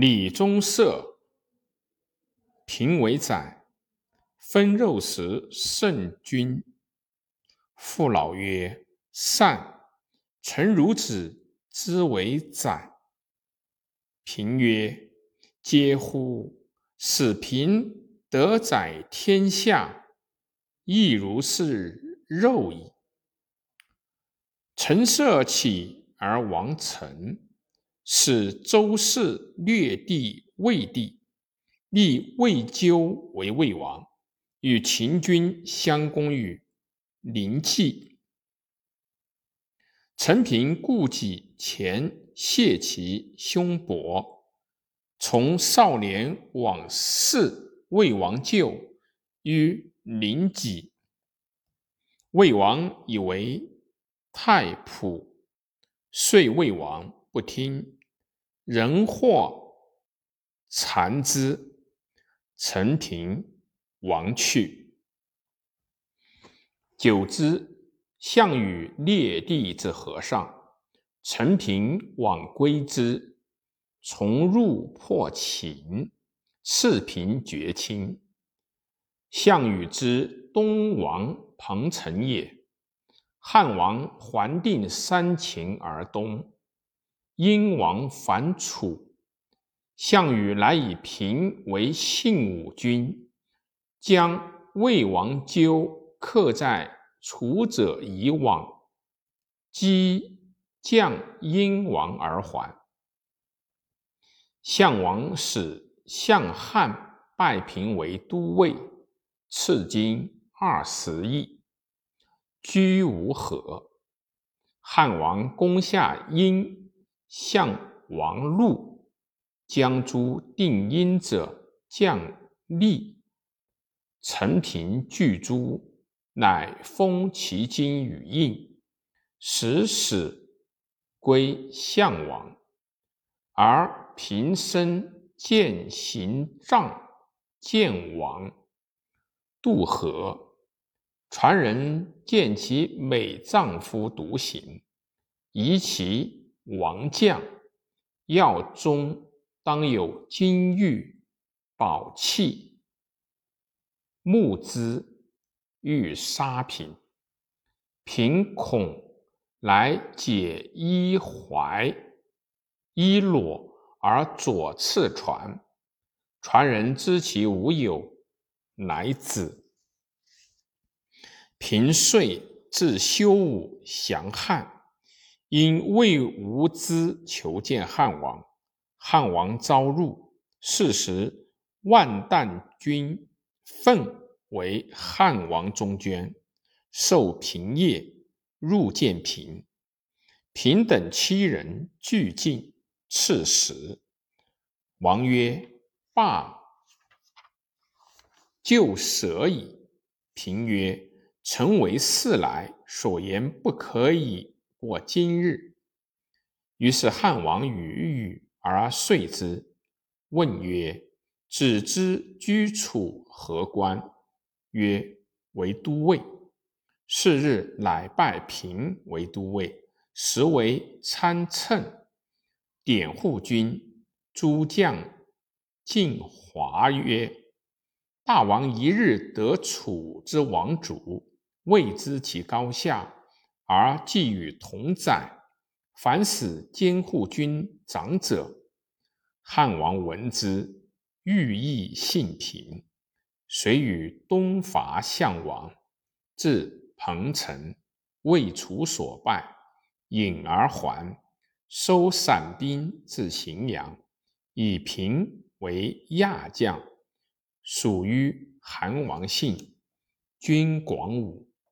李宗社，平为宰，分肉食甚君。父老曰：“善。”臣如子之为宰。平曰：“嗟乎！使平得宰天下，亦如是肉矣。”陈涉起而亡陈，使周氏略地魏地，立魏咎为魏王，与秦军相攻于临济。陈平故己前谢其兄伯，从少年往事魏王咎于临济。魏王以为。太仆遂魏王不听，人或残之，陈平亡去。久之，项羽列地之河上，陈平往归之，从入破秦，赤平绝亲。项羽之东王彭城也。汉王还定三秦而东，燕王反楚，项羽乃以平为信武君，将魏王纠克在楚者以往，击将燕王而还。项王使项汉拜平为都尉，赐金二十亿。居无何。汉王攻下殷，项王怒，将诸定殷者将立。陈平拒诸，乃封其金于印，使使归项王。而平生见行杖，见王渡河。传人见其美丈夫独行，疑其王将，要中当有金玉宝器，木之欲杀平。平恐来解衣怀衣裸而左次传，传人知其无有，乃止。平遂自修武降汉，因魏无资求见汉王，汉王召入。是时，万旦君奋为汉王中捐，受平业，入见平。平等七人俱进，赐食。王曰：“罢，就舍矣。”平曰。臣为事来，所言不可以过今日。于是汉王语语而遂之。问曰：“子之居处何官？”曰：“为都尉。”是日，乃拜平为都尉，实为参乘。典护军诸将进华曰：“大王一日得楚之王主。”未知其高下，而既与同宰，凡使监护军长者。汉王闻之，欲议信平，遂与东伐项王，至彭城，为楚所败，引而还，收散兵至荥阳，以平为亚将，属于韩王信，军广武。